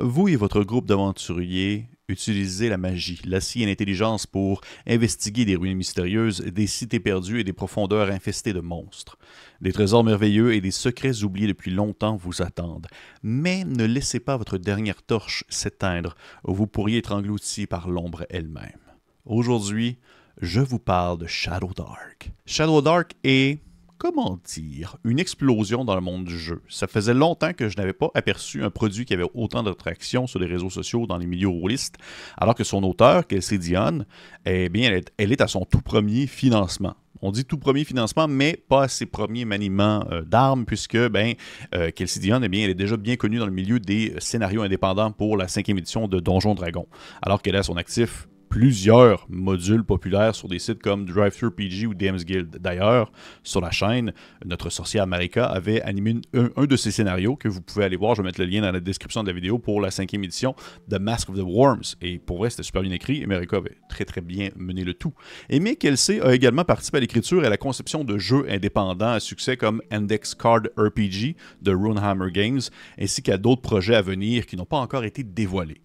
Vous et votre groupe d'aventuriers utilisez la magie, l'acier et l'intelligence pour investiguer des ruines mystérieuses, des cités perdues et des profondeurs infestées de monstres. Des trésors merveilleux et des secrets oubliés depuis longtemps vous attendent. Mais ne laissez pas votre dernière torche s'éteindre, ou vous pourriez être englouti par l'ombre elle-même. Aujourd'hui, je vous parle de Shadow Dark. Shadow Dark est comment dire, une explosion dans le monde du jeu? Ça faisait longtemps que je n'avais pas aperçu un produit qui avait autant d'attraction sur les réseaux sociaux, dans les milieux rôlistes, alors que son auteur, Kelsey Dion, eh bien, elle est, à son tout premier financement. On dit tout premier financement, mais pas à ses premiers maniements euh, d'armes, puisque ben, euh, Kelsey Dion, eh bien, elle est déjà bien connue dans le milieu des scénarios indépendants pour la cinquième édition de Donjon Dragon, alors qu'elle a son actif plusieurs modules populaires sur des sites comme DriveThruPG ou DM's Guild. D'ailleurs, sur la chaîne, notre sorcière Marika avait animé un, de ces scénarios que vous pouvez aller voir. Je vais mettre le lien dans la description de la vidéo pour la cinquième édition de Mask of the Worms. Et pour vrai, c'était super bien écrit et Marika avait très très bien mené le tout. Mick Kelsey a également participé à l'écriture et à la conception de jeux indépendants à succès comme Index Card RPG de Runehammer Games, ainsi qu'à d'autres projets à venir qui n'ont pas encore été dévoilés.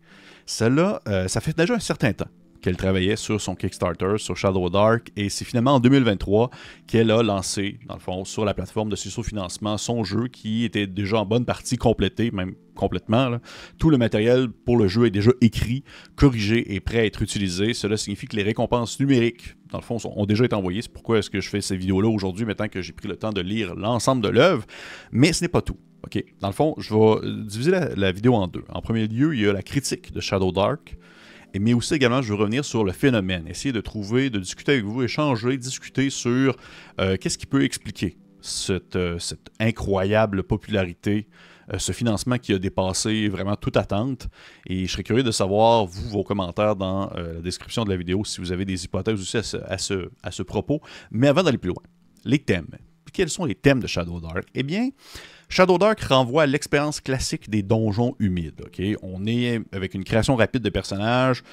Cela, euh, ça fait déjà un certain temps qu'elle travaillait sur son Kickstarter, sur Shadow Dark, et c'est finalement en 2023 qu'elle a lancé, dans le fond, sur la plateforme de sous-financement, son jeu qui était déjà en bonne partie complété, même complètement. Tout le matériel pour le jeu est déjà écrit, corrigé et prêt à être utilisé. Cela signifie que les récompenses numériques, dans le fond, ont déjà été envoyées. C'est pourquoi est-ce que je fais ces vidéos-là aujourd'hui, maintenant que j'ai pris le temps de lire l'ensemble de l'œuvre. Mais ce n'est pas tout. OK? Dans le fond, je vais diviser la vidéo en deux. En premier lieu, il y a la critique de Shadow Dark mais aussi également, je veux revenir sur le phénomène, essayer de trouver, de discuter avec vous, échanger, discuter sur euh, qu'est-ce qui peut expliquer cette, euh, incroyable popularité, euh, ce financement qui a dépassé vraiment toute attente. Et je serais curieux de savoir, vous, vos commentaires dans la description de la vidéo, si vous avez des hypothèses aussi à ce, à ce propos. Mais avant d'aller plus loin, les thèmes. Quels sont les thèmes de Shadow Dark? Eh bien, Shadow Dark renvoie à l'expérience classique des donjons humides. On est avec une création rapide de personnages.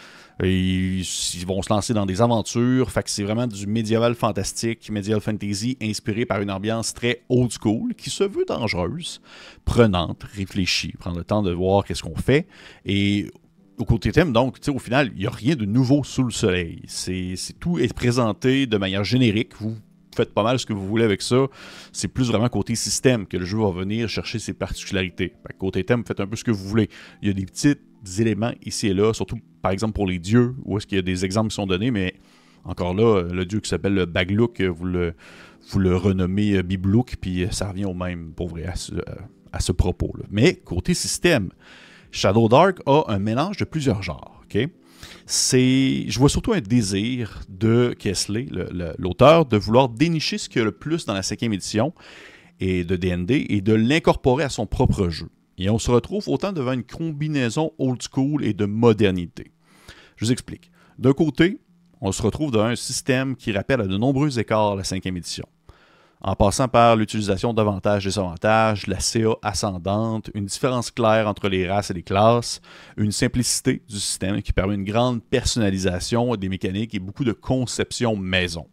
Ils, vont se lancer dans des aventures. Fait c'est vraiment du médiéval fantastique, médiéval fantasy, inspiré par une ambiance très old school, qui se veut dangereuse, prenante, réfléchie, prendre le temps de voir qu'est-ce qu'on fait. Et au côté thème, donc, au final, il n'y a rien de nouveau sous le soleil. C'est, tout est présenté de manière générique. Vous faites pas mal ce que vous voulez avec ça. C'est plus vraiment côté système que le jeu va venir chercher ses particularités. côté thème, faites un peu ce que vous voulez. Il y a des petits éléments ici et là, surtout par exemple pour les dieux, où est-ce qu'il y a des exemples qui sont donnés, mais encore là, le dieu qui s'appelle le Baglook, vous le, vous le renommez euh, Biblook, puis euh, ça revient au même, pour vrai, à ce, euh, à ce propos. -là. Mais côté système, Shadow Dark a un mélange de plusieurs genres. C'est, je vois surtout un désir de Kesley, l'auteur, de vouloir dénicher ce qu'il y a le plus dans la cinquième édition et de D&D et de l'incorporer à son propre jeu. Et on se retrouve autant devant une combinaison old school et de modernité. Je vous explique. D'un côté, on se retrouve dans un système qui rappelle à de nombreux écarts la cinquième édition en passant par l'utilisation d'avantages et désavantages, la CA ascendante, une différence claire entre les races et les classes, une simplicité du système qui permet une grande personnalisation des mécaniques et beaucoup de conception maison.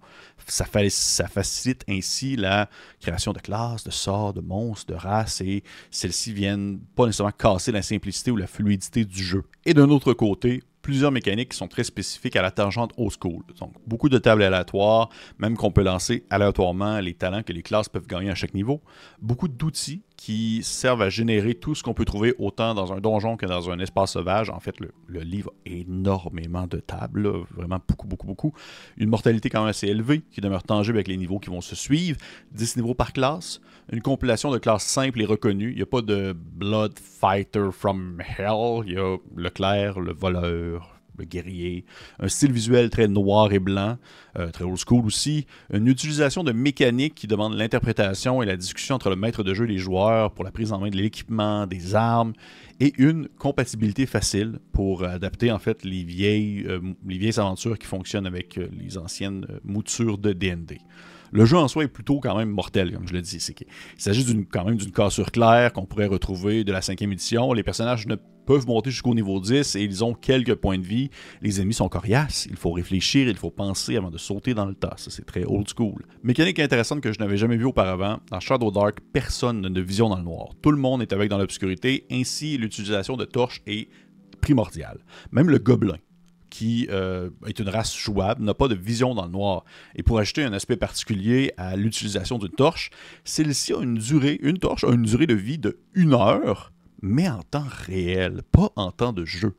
Ça, ça facilite ainsi la création de classes, de sorts, de monstres, de races, et celles-ci viennent pas nécessairement casser la simplicité ou la fluidité du jeu. Et d'un autre côté, plusieurs mécaniques qui sont très spécifiques à la tangente old school. Donc, beaucoup de tables aléatoires, même qu'on peut lancer aléatoirement les talents que les classes peuvent gagner à chaque niveau. Beaucoup d'outils qui servent à générer tout ce qu'on peut trouver autant dans un donjon que dans un espace sauvage. En fait, le, livre a énormément de tables, vraiment beaucoup, beaucoup, beaucoup. Une mortalité quand même assez élevée qui demeure tangible avec les niveaux qui vont se suivre. 10 niveaux par classe. Une compilation de classes simples et reconnues. Il n'y a pas de Blood Fighter from Hell. Il y a le clair, le voleur, le guerrier, un style visuel très noir et blanc, euh, très old school aussi, une utilisation de mécaniques qui demande l'interprétation et la discussion entre le maître de jeu et les joueurs pour la prise en main de l'équipement, des armes, et une compatibilité facile pour adapter en fait les vieilles, euh, les vieilles aventures qui fonctionnent avec euh, les anciennes moutures de D&D. Le jeu en soi est plutôt quand même mortel, comme je le dis. il s'agit quand même d'une cassure claire qu'on pourrait retrouver de la cinquième édition. Les personnages ne peuvent monter jusqu'au niveau 10 et ils ont quelques points de vie. Les ennemis sont coriaces. Il faut réfléchir, il faut penser avant de sauter dans le tas. C'est très old school. Mécanique intéressante que je n'avais jamais vue auparavant. Dans Shadow Dark, personne n'a de vision dans le noir. Tout le monde est avec dans l'obscurité. Ainsi, l'utilisation de torches est primordiale. Même le gobelin qui euh, est une race jouable, n'a pas de vision dans le noir. Et pour ajouter un aspect particulier à l'utilisation d'une torche, celle-ci a une durée, une torche a une durée de vie de une heure, mais en temps réel, pas en temps de jeu.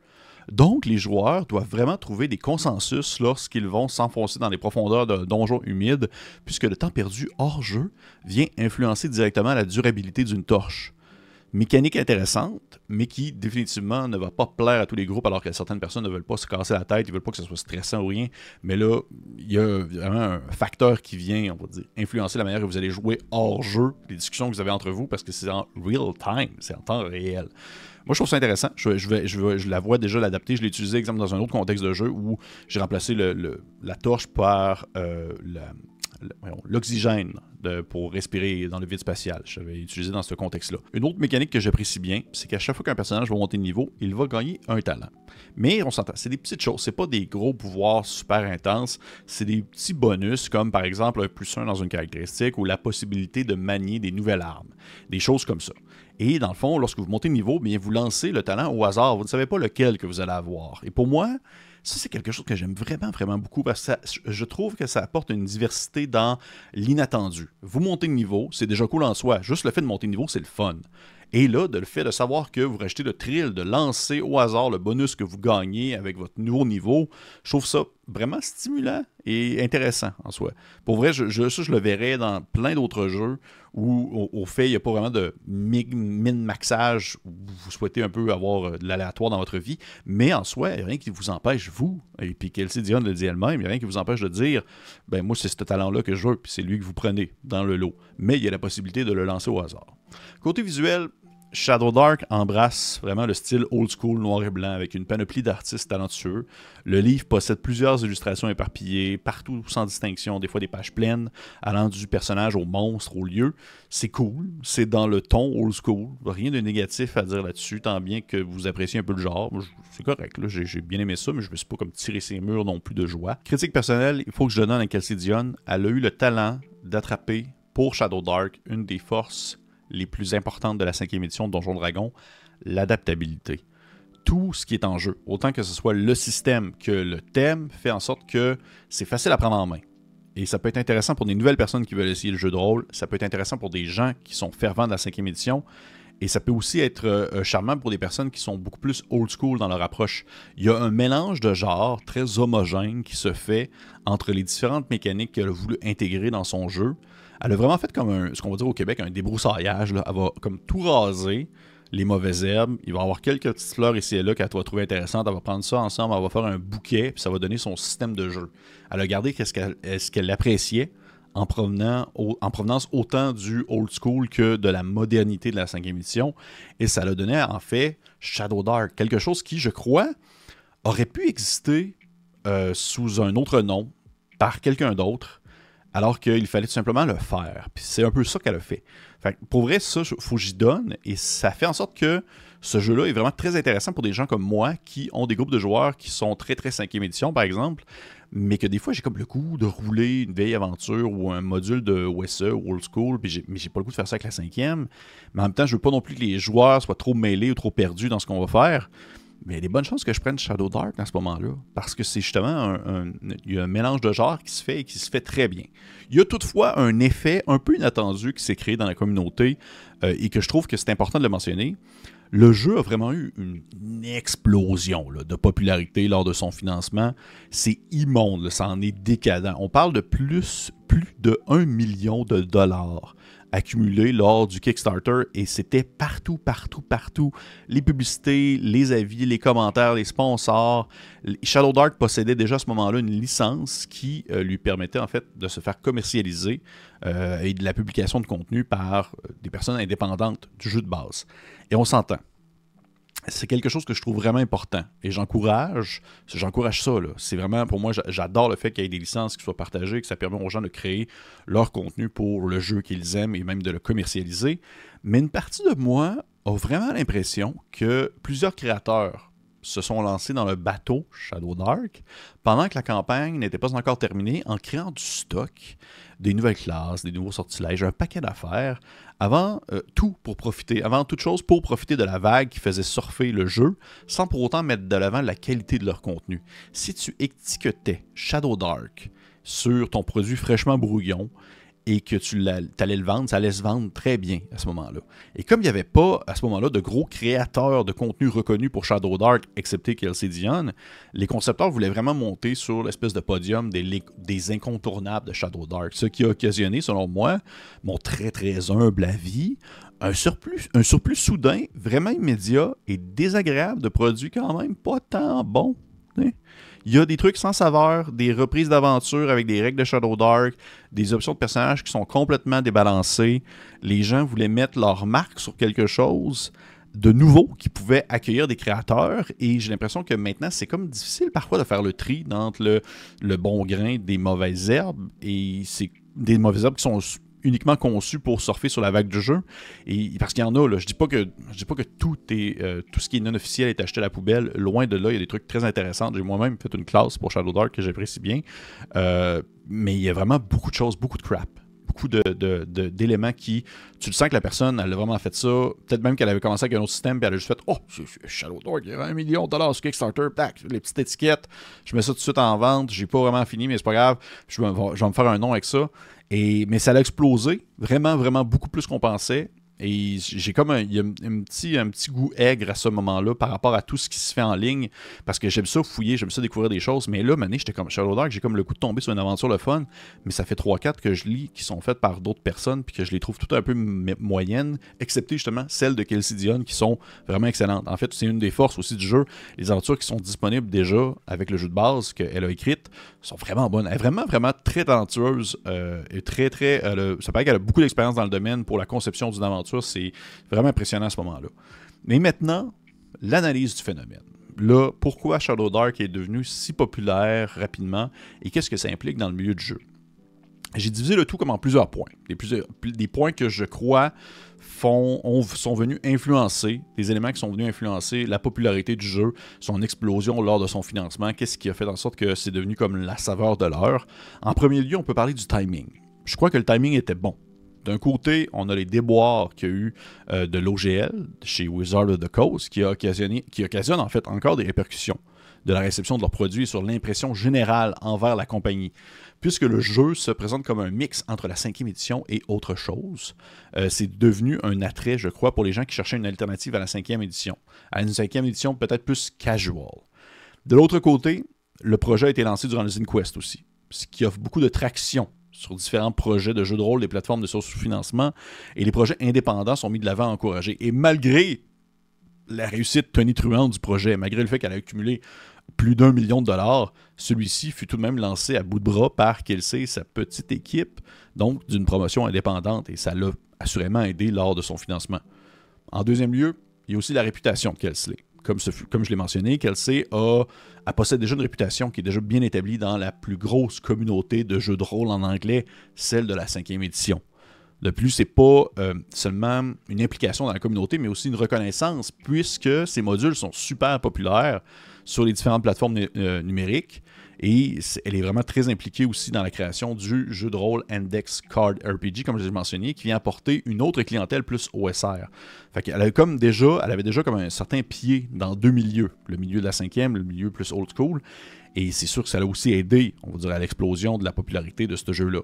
Donc, les joueurs doivent vraiment trouver des consensus lorsqu'ils vont s'enfoncer dans les profondeurs d'un donjon humide, puisque le temps perdu hors jeu vient influencer directement la durabilité d'une torche mécanique intéressante, mais qui définitivement ne va pas plaire à tous les groupes, alors que certaines personnes ne veulent pas se casser la tête, ils veulent pas que ce soit stressant ou rien. Mais là, il y a vraiment un facteur qui vient, on va dire, influencer la manière que vous allez jouer hors jeu, les discussions que vous avez entre vous, parce que c'est en real time, c'est en temps réel. Moi, je trouve ça intéressant. Je, la vois déjà l'adapter. Je l'ai utilisé, exemple, dans un autre contexte de jeu où j'ai remplacé la torche par euh, la, l'oxygène pour respirer dans le vide spatial. Je l'avais utilisé dans ce contexte-là. Une autre mécanique que j'apprécie bien, c'est qu'à chaque fois qu'un personnage va monter de niveau, il va gagner un talent. Mais on s'entend, c'est des petites choses, c'est pas des gros pouvoirs super intenses, c'est des petits bonus comme par exemple un plus 1 dans une caractéristique ou la possibilité de manier des nouvelles armes, des choses comme ça. Et dans le fond, lorsque vous montez de niveau, bien, vous lancez le talent au hasard, vous ne savez pas lequel que vous allez avoir. Et pour moi, ça, c'est quelque chose que j'aime vraiment, vraiment beaucoup parce que je trouve que ça apporte une diversité dans l'inattendu. Vous montez de niveau, c'est déjà cool en soi. Juste le fait de monter de niveau, c'est le fun. Et là, le fait de savoir que vous rachetez le thrill, de lancer au hasard le bonus que vous gagnez avec votre nouveau niveau, je trouve ça vraiment stimulant et intéressant en soi. Pour vrai, je, ça, je le verrais dans plein d'autres jeux où, au, fait, il n'y a pas vraiment de min-maxage où vous souhaitez un peu avoir euh, de l'aléatoire dans votre vie, mais en soi, il n'y a rien qui vous empêche, vous, et puis Kelsey Dion le dit elle-même, il n'y a rien qui vous empêche de dire, ben moi, c'est ce talent-là que je veux, puis c'est lui que vous prenez dans le lot. Mais il y a la possibilité de le lancer au hasard. Côté visuel, Shadow Dark embrasse vraiment le style old school noir et blanc avec une panoplie d'artistes talentueux. Le livre possède plusieurs illustrations éparpillées, partout sans distinction, des fois des pages pleines, allant du personnage au monstre, au lieu. C'est cool, c'est dans le ton old school, rien de négatif à dire là-dessus, tant bien que vous appréciez un peu le genre. C'est correct, j'ai bien aimé ça, mais je me suis pas comme tirer ses murs non plus de joie. Critique personnelle, il faut que je donne à Kelsey Dion, elle a eu le talent d'attraper pour Shadow Dark une des forces les plus importantes de la cinquième édition de Donjon Dragon, l'adaptabilité. Tout ce qui est en jeu, autant que ce soit le système que le thème, fait en sorte que c'est facile à prendre en main. Et ça peut être intéressant pour des nouvelles personnes qui veulent essayer le jeu de rôle, ça peut être intéressant pour des gens qui sont fervents de la cinquième édition, et ça peut aussi être euh, charmant pour des personnes qui sont beaucoup plus old school dans leur approche. Il y a un mélange de genres très homogène qui se fait entre les différentes mécaniques qu'elle a voulu intégrer dans son jeu. Elle a vraiment fait comme un, ce qu'on au Québec, un débroussaillage. Elle va comme tout raser, les mauvaises herbes. Il va y avoir quelques petites fleurs ici et là qu'elle va trouver intéressantes. Elle va prendre ça ensemble, elle va faire un bouquet, ça va donner son système de jeu. Elle a gardé ce qu'elle appréciait en, provenant, en provenance autant du old school que de la modernité de la cinquième édition. Et ça l'a donné en fait Shadow Dark, quelque chose qui, je crois, aurait pu exister euh, sous un autre nom par quelqu'un d'autre alors qu'il fallait tout simplement le faire. C'est un peu ça qu'elle a fait. pour vrai, ça, faut que j'y donne, et ça fait en sorte que ce jeu-là est vraiment très intéressant pour des gens comme moi qui ont des groupes de joueurs qui sont très très cinquième édition, par exemple, mais que des fois j'ai comme le goût de rouler une vieille aventure ou un module de OSE ou Old School, puis j'ai, mais j'ai pas le goût de faire ça avec la cinquième. Mais en même temps, je veux pas non plus que les joueurs soient trop mêlés ou trop perdus dans ce qu'on va faire. Mais il y a des bonnes chances que je prenne Shadow Dark à ce moment-là. Parce que c'est justement un, un mélange de genres qui se fait et qui se fait très bien. Il y a toutefois un effet un peu inattendu qui s'est créé dans la communauté euh, et que je trouve que c'est important de le mentionner. Le jeu a vraiment eu une, explosion de popularité lors de son financement. C'est immonde, ça en est décadent. On parle de plus, plus de 1 million de dollars accumulé lors du Kickstarter et c'était partout, partout, partout. Les publicités, les avis, les commentaires, les sponsors. Shadow Dark possédait déjà à ce moment-là une licence qui euh, lui permettait en fait de se faire commercialiser euh, et de la publication de contenu par euh, des personnes indépendantes du jeu de base. Et on s'entend. C'est quelque chose que je trouve vraiment important. Et j'encourage, j'encourage ça. C'est vraiment, pour moi, j'adore le fait qu'il y ait des licences qui soient partagées, que ça permet aux gens de créer leur contenu pour le jeu qu'ils aiment et même de le commercialiser. Mais une partie de moi a vraiment l'impression que plusieurs créateurs se sont lancés dans le bateau Shadow Dark pendant que la campagne n'était pas encore terminée en créant du stock, des nouvelles classes, des nouveaux sortilèges, un paquet d'affaires, avant euh, tout pour profiter, avant toute chose pour profiter de la vague qui faisait surfer le jeu, sans pour autant mettre de l'avant la qualité de leur contenu. Si tu étiquetais Shadow Dark sur ton produit fraîchement brouillon, et que tu allais le vendre, ça allait se vendre très bien à ce moment-là. Et comme il n'y avait pas à ce moment-là de gros créateurs de contenu reconnus pour Shadow Dark, excepté Kelsey Dion, les concepteurs voulaient vraiment monter sur l'espèce de podium des, incontournables de Shadow Dark, ce qui a occasionné, selon moi, mon très très humble avis, un surplus, un surplus soudain, vraiment immédiat et désagréable de produits quand même pas tant bons. Il y a des trucs sans saveur, des reprises d'aventure avec des règles de Shadow Dark, des options de personnages qui sont complètement débalancées. Les gens voulaient mettre leur marque sur quelque chose de nouveau qui pouvait accueillir des créateurs et j'ai l'impression que maintenant c'est comme difficile parfois de faire le tri entre le, le bon grain des mauvaises herbes et c'est des mauvaises herbes qui sont uniquement conçu pour surfer sur la vague du jeu. Et parce qu'il y en a, je dis pas que je dis pas que tout est euh, tout ce qui est non officiel est acheté à la poubelle. Loin de là, il y a des trucs très intéressants. J'ai moi-même fait une classe pour Shadow Dark que j'apprécie bien. Euh, mais il y a vraiment beaucoup de choses, beaucoup de crap beaucoup d'éléments qui. Tu le sens que la personne, elle a vraiment fait ça. Peut-être même qu'elle avait commencé avec un autre système, puis elle a juste fait Oh, Shadow Dark, il y a un million de dollars sur Kickstarter, tac, les petites étiquettes. Je mets ça tout de suite en vente. J'ai pas vraiment fini, mais c'est pas grave. Je vais, je vais me faire un nom avec ça. Et, mais ça a explosé, vraiment, vraiment beaucoup plus qu'on pensait. Et j'ai comme un, y a un, petit, un petit goût aigre à ce moment-là par rapport à tout ce qui se fait en ligne. Parce que j'aime ça fouiller, j'aime ça découvrir des choses. Mais là, mané, j'étais comme Shadow Dark, j'ai comme le coup de tomber sur une aventure le fun. Mais ça fait 3-4 que je lis qui sont faites par d'autres personnes puis que je les trouve tout un peu moyennes, excepté justement celles de Kelsey Dion qui sont vraiment excellentes. En fait, c'est une des forces aussi du jeu. Les aventures qui sont disponibles déjà avec le jeu de base qu'elle a écrite sont vraiment bonnes. Elle est vraiment, vraiment très talentueuse euh, et très, très. ça paraît qu'elle a beaucoup d'expérience dans le domaine pour la conception d'une aventure c'est vraiment impressionnant à ce moment-là. Mais maintenant, l'analyse du phénomène. Là, pourquoi Shadow Dark est devenu si populaire rapidement et qu'est-ce que ça implique dans le milieu du jeu? J'ai divisé le tout comme en plusieurs points. Des, points que je crois sont venus influencer, des éléments qui sont venus influencer la popularité du jeu, son explosion lors de son financement, qu'est-ce qui a fait en sorte que c'est devenu comme la saveur de l'heure. En premier lieu, on peut parler du timing. Je crois que le timing était bon. D'un côté, on a les déboires qu'il y a eu euh, de l'OGL chez Wizard of the Coast qui, a occasionné, qui occasionne en fait encore des répercussions de la réception de leurs produits sur l'impression générale envers la compagnie. Puisque le jeu se présente comme un mix entre la cinquième édition et autre chose, euh, c'est devenu un attrait, je crois, pour les gens qui cherchaient une alternative à la cinquième édition. À une cinquième édition peut-être plus casual. De l'autre côté, le projet a été lancé durant le Quest aussi, ce qui offre beaucoup de traction sur différents projets de jeux de rôle, des plateformes de sous-financement, et les projets indépendants sont mis de l'avant, encouragés. Et malgré la réussite tonitruante du projet, malgré le fait qu'elle a accumulé plus d'un million de dollars, celui-ci fut tout de même lancé à bout de bras par Kelsey et sa petite équipe, donc d'une promotion indépendante, et ça l'a assurément aidé lors de son financement. En deuxième lieu, il y a aussi la réputation de Kelsey comme, je l'ai mentionné, Kelsey a, possède déjà une réputation qui est déjà bien établie dans la plus grosse communauté de jeux de rôle en anglais, celle de la cinquième édition. De plus, c'est pas euh, seulement une implication dans la communauté, mais aussi une reconnaissance, puisque ces modules sont super populaires sur les différentes plateformes euh, numériques. Et elle est vraiment très impliquée aussi dans la création du jeu de rôle Index Card RPG, comme je l'ai mentionné, qui vient apporter une autre clientèle plus OSR. Fait qu'elle avait comme déjà, elle avait déjà comme un certain pied dans deux milieux, le milieu de la cinquième, le milieu plus old school. Et c'est sûr que ça a aussi aidé, on va dire, à l'explosion de la popularité de ce jeu-là.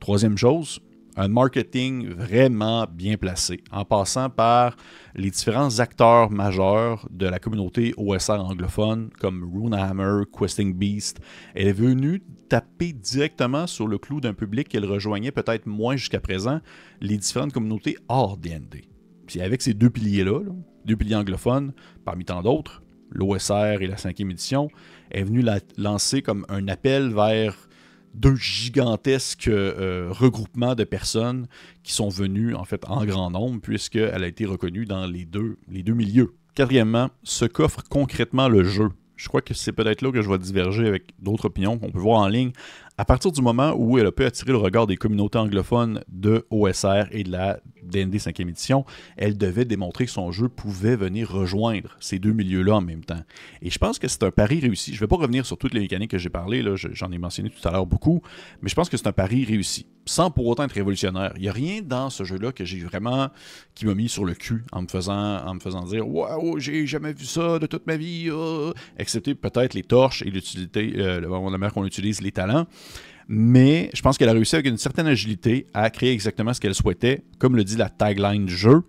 Troisième chose, un marketing vraiment bien placé, en passant par les différents acteurs majeurs de la communauté OSR anglophone, comme Runehammer, Questing Beast. Elle est venue taper directement sur le clou d'un public qu'elle rejoignait peut-être moins jusqu'à présent, les différentes communautés hors D&D. Puis avec ces deux piliers-là, deux piliers anglophones, parmi tant d'autres, l'OSR et la cinquième édition, est venue la lancer comme un appel vers deux gigantesques euh, regroupements de personnes qui sont venues en fait en grand nombre puisqu'elle a été reconnue dans les deux, les deux milieux Quatrièmement, ce qu'offre concrètement le jeu. Je crois que c'est peut-être là que je vais diverger avec d'autres opinions qu'on peut voir en ligne à partir du moment où elle a pu attirer le regard des communautés anglophones de OSR et de la DND 5e édition, elle devait démontrer que son jeu pouvait venir rejoindre ces deux milieux-là en même temps. Et je pense que c'est un pari réussi. Je ne vais pas revenir sur toutes les mécaniques que j'ai parlé, j'en ai mentionné tout à l'heure beaucoup, mais je pense que c'est un pari réussi, sans pour autant être révolutionnaire. Il n'y a rien dans ce jeu-là que j'ai vraiment qui m'a mis sur le cul en me faisant, en me faisant dire Waouh, j'ai jamais vu ça de toute ma vie, ah! excepté peut-être les torches et l'utilité, euh, la qu'on utilise les talents. Mais je pense qu'elle a réussi avec une certaine agilité à créer exactement ce qu'elle souhaitait, comme le dit la tagline du jeu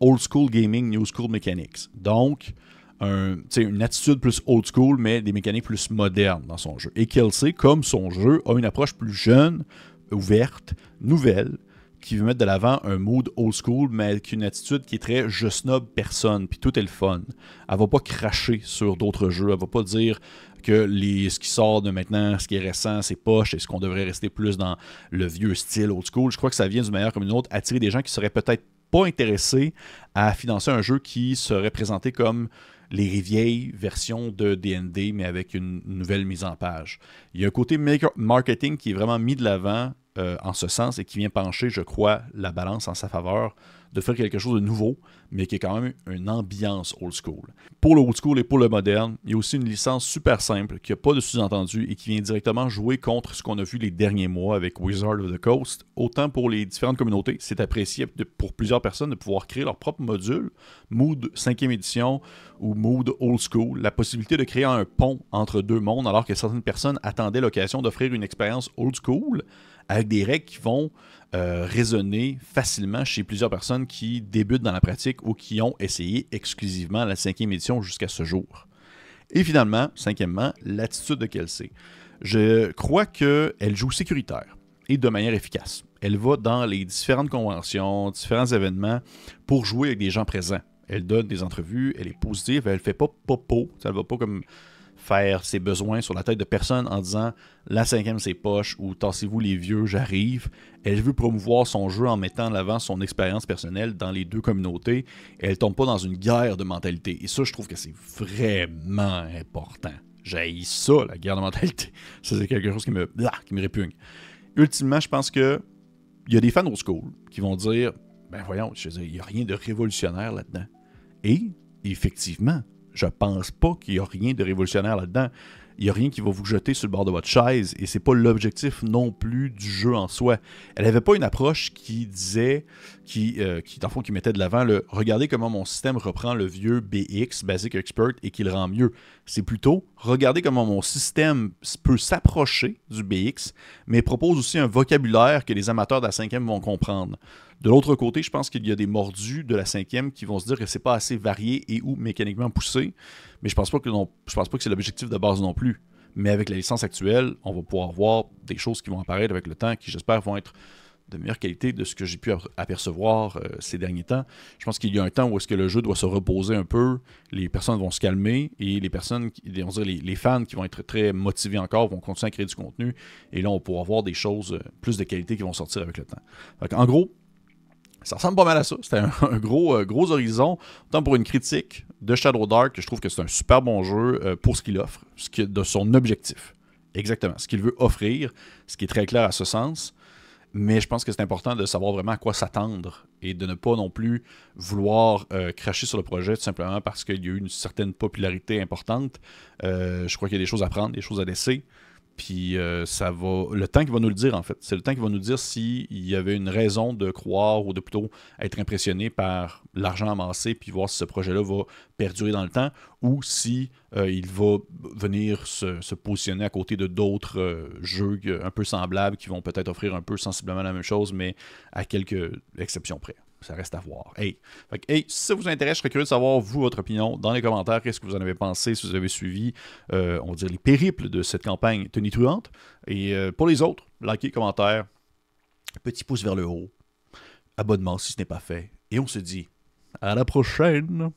Old School Gaming, New School Mechanics. Donc, un, une attitude plus old school, mais des mécaniques plus modernes dans son jeu. Et Kelsey, comme son jeu, a une approche plus jeune, ouverte, nouvelle, qui veut mettre de l'avant un mood old school, mais avec une attitude qui est très je snob personne, puis tout est le fun. Elle va pas cracher sur d'autres jeux, elle va pas dire que les, ce qui sort de maintenant, ce qui est récent, c'est poche, et ce qu'on devrait rester plus dans le vieux style old school. Je crois que ça vient du meilleur comme une autre, attirer des gens qui seraient peut-être pas intéressés à financer un jeu qui serait présenté comme les vieilles versions de DND, mais avec une nouvelle mise en page. Il y a un côté marketing qui est vraiment mis de l'avant euh, en ce sens et qui vient pencher, je crois, la balance en sa faveur de faire quelque chose de nouveau, mais qui est quand même une ambiance old school. Pour le old school et pour le moderne, il y a aussi une licence super simple qui n'a pas de sous-entendu et qui vient directement jouer contre ce qu'on a vu les derniers mois avec Wizard of the Coast. Autant pour les différentes communautés, c'est apprécié pour plusieurs personnes de pouvoir créer leur propre module, Mood 5e édition ou Mood old school, la possibilité de créer un pont entre deux mondes alors que certaines personnes attendaient l'occasion d'offrir une expérience old school avec des règles qui vont euh, résonner facilement chez plusieurs personnes qui débutent dans la pratique ou qui ont essayé exclusivement la cinquième édition jusqu'à ce jour. Et finalement, cinquièmement, l'attitude de Kelsey. Je crois qu'elle joue sécuritaire et de manière efficace. Elle va dans les différentes conventions, différents événements pour jouer avec des gens présents. Elle donne des entrevues, elle est positive, elle fait pas popo, ça ne va pas comme faire ses besoins sur la tête de personne en disant la cinquième c'est poche ou tassez-vous les vieux, j'arrive. Elle veut promouvoir son jeu en mettant en avant son expérience personnelle dans les deux communautés elle tombe pas dans une guerre de mentalité. Et ça, je trouve que c'est vraiment important. J'ai ça, la guerre de mentalité. Ça, c'est quelque chose qui me, qui me répugne. Ultimement, je pense que il y a des fans old school qui vont dire ben voyons, il n'y a rien de révolutionnaire là-dedans. Et effectivement, je pense pas qu'il y a rien de révolutionnaire là-dedans. Il n'y a rien qui va vous jeter sur le bord de votre chaise et c'est pas l'objectif non plus du jeu en soi. Elle n'avait pas une approche qui disait, qui, euh, qui, mettait de l'avant le regardez comment mon système reprend le vieux BX, Basic Expert, et qu'il rend mieux. C'est plutôt regardez comment mon système peut s'approcher du BX, mais propose aussi un vocabulaire que les amateurs de la cinquième vont comprendre. De l'autre côté, je pense qu'il y a des mordus de la cinquième qui vont se dire que c'est pas assez varié et ou mécaniquement poussé. Mais je pense pas que je pense pas que c'est l'objectif de base non plus. Mais avec la licence actuelle, on va pouvoir voir des choses qui vont apparaître avec le temps, qui j'espère vont être de meilleure qualité de ce que j'ai pu apercevoir euh, ces derniers temps. Je pense qu'il y a un temps où est-ce que le jeu doit se reposer un peu, les personnes vont se calmer et les personnes, on dirait les, fans qui vont être très motivés encore vont continuer à créer du contenu et là on pouvoir voir des choses euh, plus de qualité qui vont sortir avec le temps. en gros, ça ressemble pas mal à ça. C'était un, gros, euh, gros horizon. Tant pour une critique de Shadow Dark, que je trouve que c'est un super bon jeu euh, pour ce qu'il offre, ce qui, de son objectif. Exactement. Ce qu'il veut offrir, ce qui est très clair à ce sens. Mais je pense que c'est important de savoir vraiment à quoi s'attendre et de ne pas non plus vouloir euh, cracher sur le projet tout simplement parce qu'il y a eu une certaine popularité importante. je crois qu'il y a des choses à prendre, des choses à laisser. Puis euh, ça va. Le temps qui va nous le dire, en fait. C'est le temps qui va nous dire s'il y avait une raison de croire ou de plutôt être impressionné par l'argent amassé, puis voir si ce projet-là va perdurer dans le temps, ou si euh, il va venir se, positionner à côté de d'autres euh, jeux un peu semblables qui vont peut-être offrir un peu sensiblement la même chose, mais à quelques exceptions près ça reste à voir. Hey. si ça vous intéresse, je serais curieux de savoir, vous, votre opinion dans les commentaires. Qu'est-ce que vous en avez pensé, si vous avez suivi, euh, on va dire, les périples de cette campagne tonitruante? Et euh, pour les autres, likez, commentaire, petit pouce vers le haut, abonnement si ce n'est pas fait. Et on se dit à la prochaine!